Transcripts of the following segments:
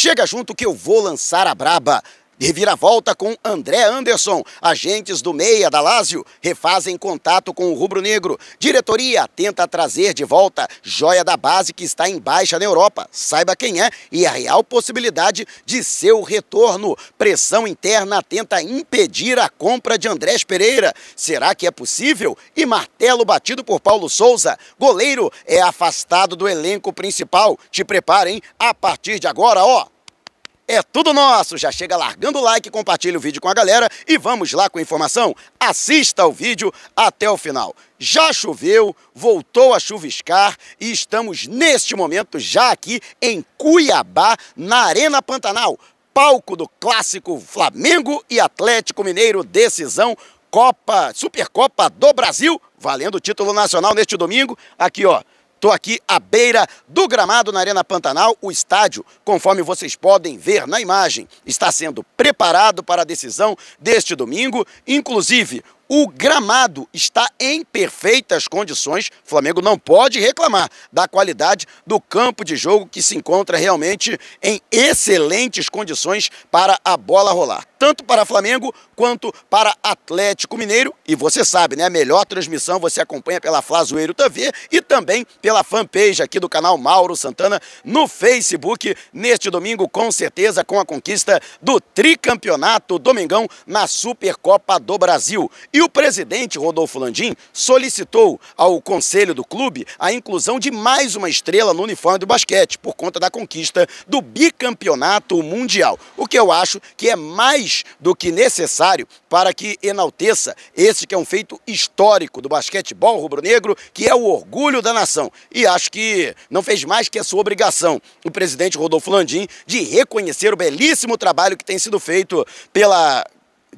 Chega junto que eu vou lançar a braba. Reviravolta com André Anderson. Agentes do Meia da Lázio refazem contato com o Rubro Negro. Diretoria tenta trazer de volta joia da base que está em baixa na Europa. Saiba quem é e a real possibilidade de seu retorno. Pressão interna tenta impedir a compra de Andrés Pereira. Será que é possível? E martelo batido por Paulo Souza. Goleiro é afastado do elenco principal. Te preparem a partir de agora, ó é tudo nosso. Já chega largando o like, compartilha o vídeo com a galera e vamos lá com a informação. Assista o vídeo até o final. Já choveu, voltou a chuviscar e estamos neste momento já aqui em Cuiabá, na Arena Pantanal, palco do clássico Flamengo e Atlético Mineiro, decisão Copa, Supercopa do Brasil, valendo o título nacional neste domingo. Aqui, ó, Estou aqui à beira do gramado na Arena Pantanal. O estádio, conforme vocês podem ver na imagem, está sendo preparado para a decisão deste domingo. Inclusive, o gramado está em perfeitas condições. O Flamengo não pode reclamar da qualidade do campo de jogo que se encontra realmente em excelentes condições para a bola rolar. Tanto para Flamengo quanto para Atlético Mineiro. E você sabe, né? A melhor transmissão você acompanha pela Flazoeiro TV e também pela fanpage aqui do canal Mauro Santana no Facebook. Neste domingo, com certeza, com a conquista do tricampeonato Domingão na Supercopa do Brasil. E o presidente Rodolfo Landim solicitou ao conselho do clube a inclusão de mais uma estrela no uniforme do basquete, por conta da conquista do bicampeonato mundial. O que eu acho que é mais do que necessário para que enalteça esse que é um feito histórico do basquetebol rubro-negro, que é o orgulho da nação. E acho que não fez mais que a sua obrigação o presidente Rodolfo Landim de reconhecer o belíssimo trabalho que tem sido feito pela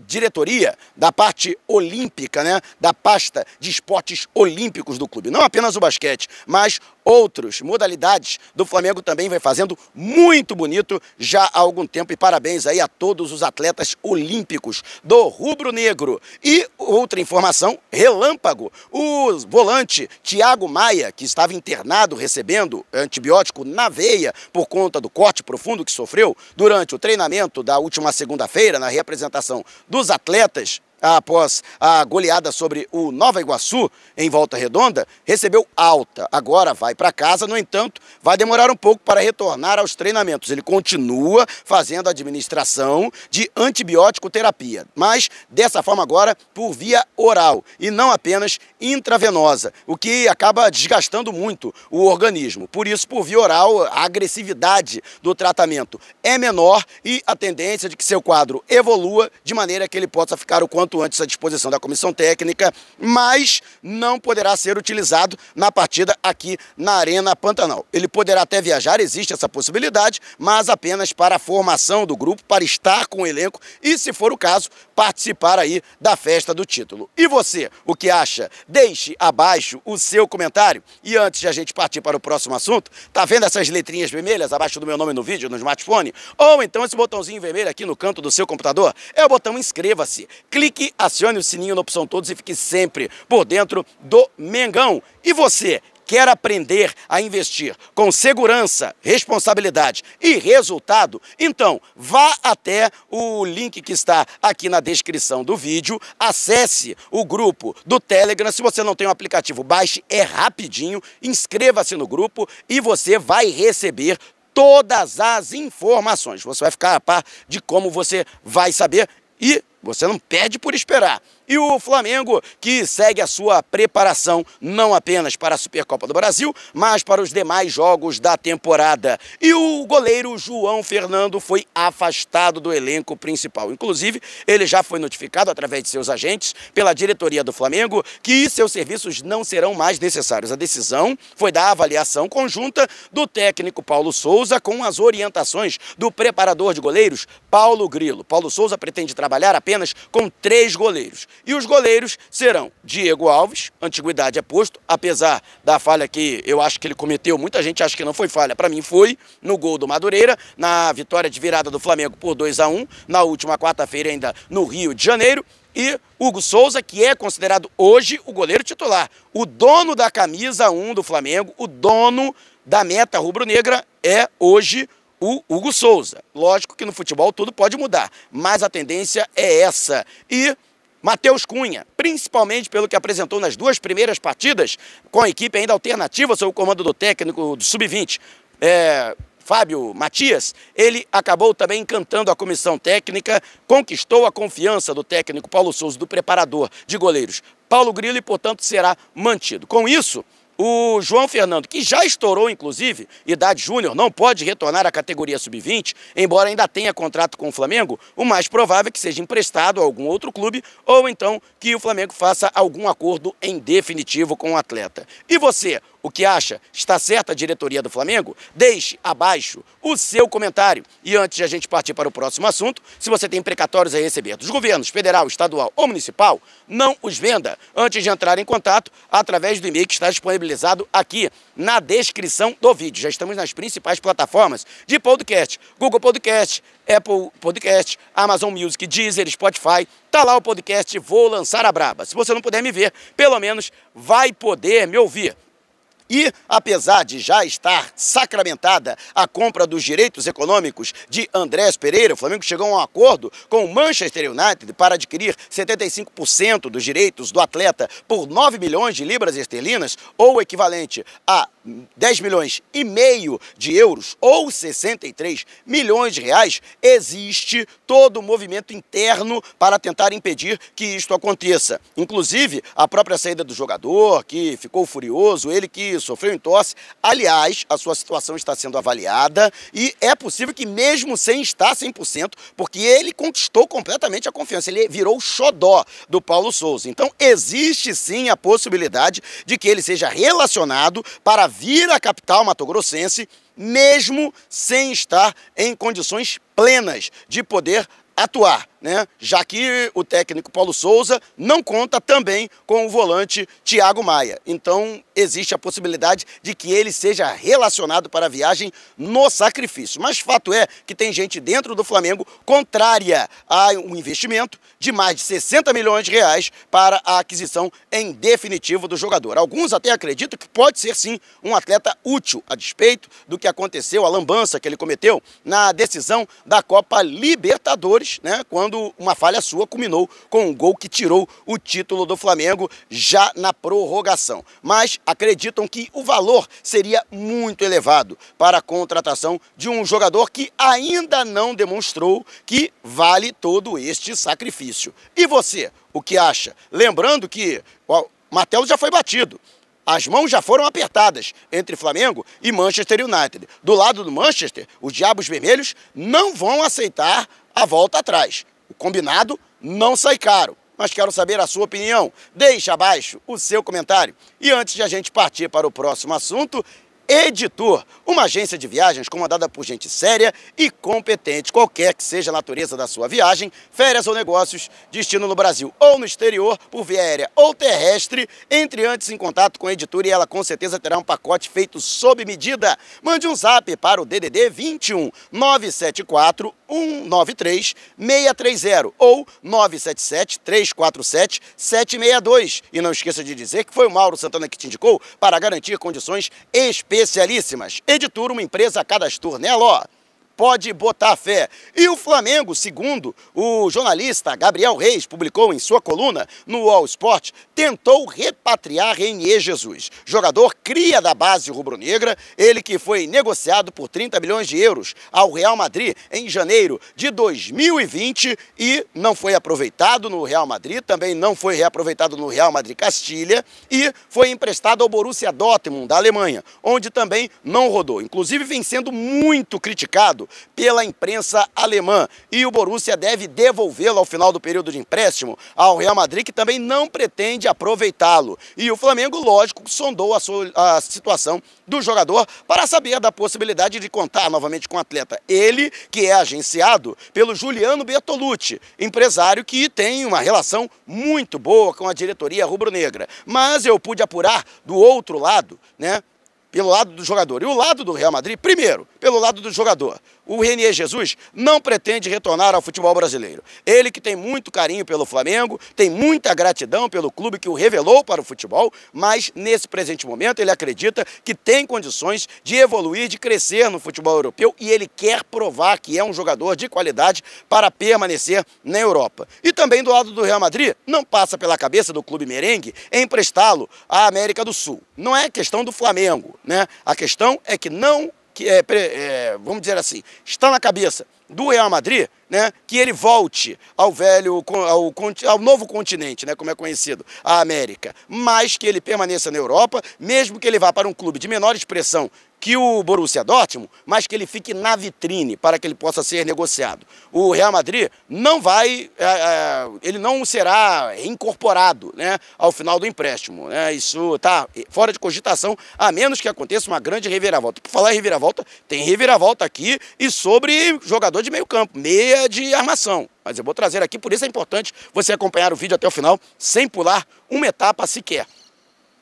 diretoria da parte olímpica, né, da pasta de esportes olímpicos do clube. Não apenas o basquete, mas outras modalidades do Flamengo também vai fazendo muito bonito já há algum tempo. E parabéns aí a todos os atletas olímpicos do Rubro Negro. E outra informação, relâmpago, o volante Thiago Maia, que estava internado recebendo antibiótico na veia por conta do corte profundo que sofreu durante o treinamento da última segunda-feira, na representação dos atletas após a goleada sobre o Nova Iguaçu em Volta Redonda, recebeu alta. Agora vai para casa, no entanto, vai demorar um pouco para retornar aos treinamentos. Ele continua fazendo a administração de antibiótico terapia, mas dessa forma agora por via oral e não apenas intravenosa, o que acaba desgastando muito o organismo. Por isso, por via oral, a agressividade do tratamento é menor e a tendência de que seu quadro evolua de maneira que ele possa ficar o quanto quanto antes à disposição da comissão técnica, mas não poderá ser utilizado na partida aqui na Arena Pantanal. Ele poderá até viajar, existe essa possibilidade, mas apenas para a formação do grupo, para estar com o elenco e, se for o caso, participar aí da festa do título. E você, o que acha? Deixe abaixo o seu comentário. E antes de a gente partir para o próximo assunto, tá vendo essas letrinhas vermelhas abaixo do meu nome no vídeo, no smartphone? Ou então esse botãozinho vermelho aqui no canto do seu computador? É o botão inscreva-se. Clique clique, acione o sininho na opção todos e fique sempre por dentro do Mengão. E você, quer aprender a investir com segurança, responsabilidade e resultado, então vá até o link que está aqui na descrição do vídeo, acesse o grupo do Telegram. Se você não tem o um aplicativo, baixe, é rapidinho, inscreva-se no grupo e você vai receber todas as informações. Você vai ficar a par de como você vai saber e você não perde por esperar. E o Flamengo, que segue a sua preparação não apenas para a Supercopa do Brasil, mas para os demais jogos da temporada. E o goleiro João Fernando foi afastado do elenco principal. Inclusive, ele já foi notificado através de seus agentes pela diretoria do Flamengo que seus serviços não serão mais necessários. A decisão foi da avaliação conjunta do técnico Paulo Souza com as orientações do preparador de goleiros Paulo Grilo. Paulo Souza pretende trabalhar apenas com três goleiros e os goleiros serão Diego Alves, antiguidade é posto, apesar da falha que eu acho que ele cometeu, muita gente acha que não foi falha, para mim foi, no gol do Madureira, na vitória de virada do Flamengo por 2 a 1 na última quarta-feira ainda no Rio de Janeiro. E Hugo Souza, que é considerado hoje o goleiro titular, o dono da camisa 1 do Flamengo, o dono da meta rubro-negra é hoje o Hugo Souza. Lógico que no futebol tudo pode mudar, mas a tendência é essa. E Matheus Cunha, principalmente pelo que apresentou nas duas primeiras partidas, com a equipe ainda alternativa sob o comando do técnico do Sub-20, é, Fábio Matias, ele acabou também encantando a comissão técnica, conquistou a confiança do técnico Paulo Souza, do preparador de goleiros Paulo Grilo, e portanto será mantido. Com isso, o João Fernando, que já estourou, inclusive, idade júnior, não pode retornar à categoria sub-20, embora ainda tenha contrato com o Flamengo, o mais provável é que seja emprestado a algum outro clube ou então que o Flamengo faça algum acordo em definitivo com o atleta. E você, o que acha? Está certa a diretoria do Flamengo? Deixe abaixo o seu comentário. E antes de a gente partir para o próximo assunto, se você tem precatórios a receber dos governos federal, estadual ou municipal, não os venda antes de entrar em contato através do e-mail que está disponibilizado aqui na descrição do vídeo. Já estamos nas principais plataformas de podcast: Google Podcast, Apple Podcast, Amazon Music, Deezer, Spotify. Tá lá o podcast Vou Lançar a Braba. Se você não puder me ver, pelo menos vai poder me ouvir. E, apesar de já estar sacramentada a compra dos direitos econômicos de Andrés Pereira, o Flamengo chegou a um acordo com o Manchester United para adquirir 75% dos direitos do atleta por 9 milhões de libras esterlinas, ou equivalente a 10 milhões e meio de euros ou 63 milhões de reais, existe todo o um movimento interno para tentar impedir que isto aconteça. Inclusive, a própria saída do jogador, que ficou furioso, ele que sofreu entorse. Aliás, a sua situação está sendo avaliada e é possível que mesmo sem estar 100%, porque ele conquistou completamente a confiança, ele virou o xodó do Paulo Souza. Então, existe sim a possibilidade de que ele seja relacionado para vir à capital matogrossense, mesmo sem estar em condições plenas de poder atuar né? já que o técnico Paulo Souza não conta também com o volante Thiago Maia. Então, existe a possibilidade de que ele seja relacionado para a viagem no sacrifício. Mas fato é que tem gente dentro do Flamengo contrária a um investimento de mais de 60 milhões de reais para a aquisição em definitivo do jogador. Alguns até acreditam que pode ser sim um atleta útil, a despeito do que aconteceu, a lambança que ele cometeu na decisão da Copa Libertadores, né? Quando quando uma falha sua culminou com um gol que tirou o título do Flamengo já na prorrogação. Mas acreditam que o valor seria muito elevado para a contratação de um jogador que ainda não demonstrou que vale todo este sacrifício. E você, o que acha? Lembrando que o Matheus já foi batido. As mãos já foram apertadas entre Flamengo e Manchester United. Do lado do Manchester, os Diabos Vermelhos não vão aceitar a volta atrás. O combinado não sai caro. Mas quero saber a sua opinião. Deixe abaixo o seu comentário. E antes de a gente partir para o próximo assunto, Editor, uma agência de viagens comandada por gente séria e competente, qualquer que seja a natureza da sua viagem, férias ou negócios, destino no Brasil ou no exterior, por via aérea ou terrestre, entre antes em contato com a editora e ela com certeza terá um pacote feito sob medida. Mande um zap para o DDD 21 974 193 630 ou 977 347 762. E não esqueça de dizer que foi o Mauro Santana que te indicou para garantir condições especialíssimas. Editura, uma empresa cadastur nela, ó pode botar fé. E o Flamengo, segundo o jornalista Gabriel Reis publicou em sua coluna no All Sport, tentou repatriar Renier Jesus. Jogador cria da base rubro-negra, ele que foi negociado por 30 milhões de euros ao Real Madrid em janeiro de 2020 e não foi aproveitado no Real Madrid, também não foi reaproveitado no Real Madrid Castilha e foi emprestado ao Borussia Dortmund da Alemanha, onde também não rodou. Inclusive vem sendo muito criticado pela imprensa alemã. E o Borussia deve devolvê-lo ao final do período de empréstimo ao Real Madrid, que também não pretende aproveitá-lo. E o Flamengo, lógico, sondou a, sua, a situação do jogador para saber da possibilidade de contar novamente com o atleta. Ele, que é agenciado pelo Juliano Bertolucci, empresário que tem uma relação muito boa com a diretoria rubro-negra. Mas eu pude apurar do outro lado, né? Pelo lado do jogador. E o lado do Real Madrid, primeiro, pelo lado do jogador. O Renier Jesus não pretende retornar ao futebol brasileiro. Ele que tem muito carinho pelo Flamengo, tem muita gratidão pelo clube que o revelou para o futebol, mas nesse presente momento ele acredita que tem condições de evoluir, de crescer no futebol europeu e ele quer provar que é um jogador de qualidade para permanecer na Europa. E também do lado do Real Madrid, não passa pela cabeça do clube merengue emprestá-lo à América do Sul. Não é questão do Flamengo, né? A questão é que não que é, é, vamos dizer assim, está na cabeça do Real Madrid, né, que ele volte ao velho, ao, ao novo continente, né, como é conhecido, a América, mas que ele permaneça na Europa, mesmo que ele vá para um clube de menor expressão que o Borussia Dortmund, mas que ele fique na vitrine para que ele possa ser negociado. O Real Madrid não vai, é, é, ele não será incorporado né, ao final do empréstimo. Né? Isso está fora de cogitação, a menos que aconteça uma grande reviravolta. Por falar em reviravolta, tem reviravolta aqui e sobre jogador de meio campo, meia de armação. Mas eu vou trazer aqui, por isso é importante você acompanhar o vídeo até o final, sem pular uma etapa sequer.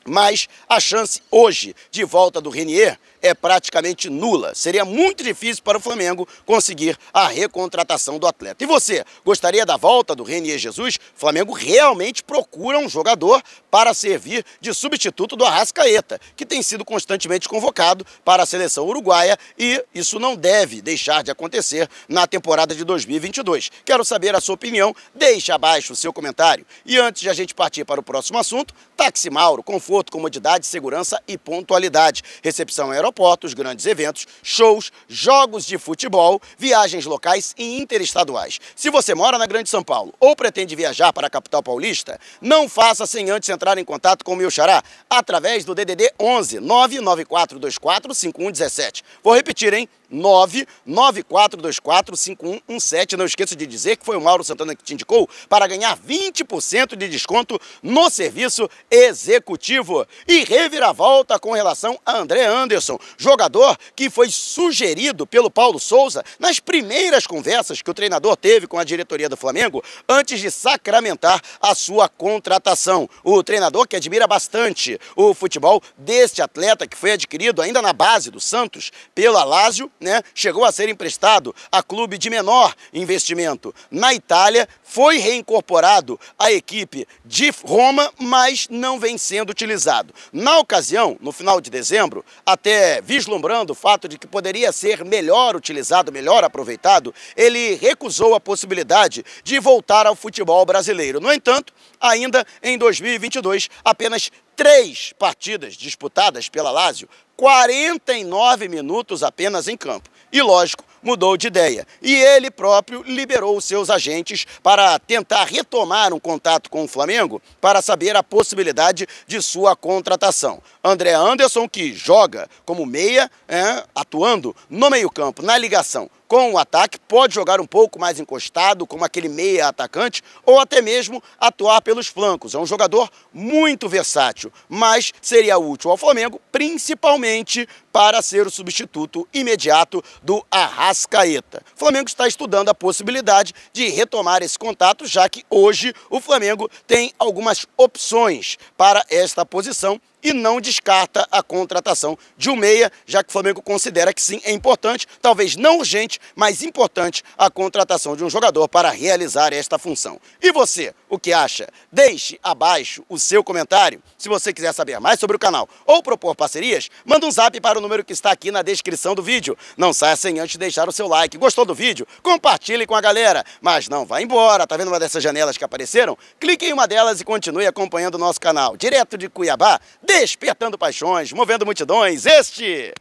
Mas a chance hoje de volta do Renier é praticamente nula. Seria muito difícil para o Flamengo conseguir a recontratação do atleta. E você, gostaria da volta do Renier Jesus? Flamengo realmente procura um jogador para servir de substituto do Arrascaeta, que tem sido constantemente convocado para a seleção uruguaia e isso não deve deixar de acontecer na temporada de 2022. Quero saber a sua opinião, deixe abaixo o seu comentário. E antes de a gente partir para o próximo assunto, Táxi Mauro, conforto, comodidade, segurança e pontualidade. Recepção aeroporto aeroportos, grandes eventos, shows, jogos de futebol, viagens locais e interestaduais. Se você mora na Grande São Paulo ou pretende viajar para a capital paulista, não faça sem antes entrar em contato com o meu xará através do DDD 11 99424 5117. Vou repetir, hein? 994245117. Não esqueça de dizer que foi o Mauro Santana que te indicou para ganhar 20% de desconto no serviço executivo. E reviravolta com relação a André Anderson, jogador que foi sugerido pelo Paulo Souza nas primeiras conversas que o treinador teve com a diretoria do Flamengo antes de sacramentar a sua contratação. O treinador que admira bastante o futebol deste atleta que foi adquirido ainda na base do Santos pela Lazio né, chegou a ser emprestado a clube de menor investimento na Itália, foi reincorporado à equipe de Roma, mas não vem sendo utilizado. Na ocasião, no final de dezembro, até vislumbrando o fato de que poderia ser melhor utilizado, melhor aproveitado, ele recusou a possibilidade de voltar ao futebol brasileiro. No entanto, ainda em 2022, apenas três partidas disputadas pela Lazio 49 minutos apenas em campo. E lógico, mudou de ideia. E ele próprio liberou seus agentes para tentar retomar um contato com o Flamengo para saber a possibilidade de sua contratação. André Anderson, que joga como meia, é, atuando no meio-campo, na ligação com o ataque, pode jogar um pouco mais encostado, como aquele meia atacante, ou até mesmo atuar pelos flancos. É um jogador muito versátil, mas seria útil ao Flamengo, principalmente para ser o substituto imediato do Arrascaeta. O Flamengo está estudando a possibilidade de retomar esse contato, já que hoje o Flamengo tem algumas opções para esta posição e não descarta a contratação de um meia, já que o Flamengo considera que sim, é importante, talvez não urgente, mas importante a contratação de um jogador para realizar esta função. E você, o que acha? Deixe abaixo o seu comentário. Se você quiser saber mais sobre o canal ou propor parcerias, manda um zap para o número que está aqui na descrição do vídeo. Não saia sem antes deixar o seu like. Gostou do vídeo? Compartilhe com a galera. Mas não vá embora, tá vendo uma dessas janelas que apareceram? Clique em uma delas e continue acompanhando o nosso canal. Direto de Cuiabá, despertando paixões, movendo multidões. Este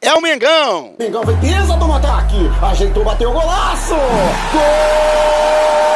é o Mengão. Mengão vem pisa do ataque, ajeitou, bateu o golaço. Gol!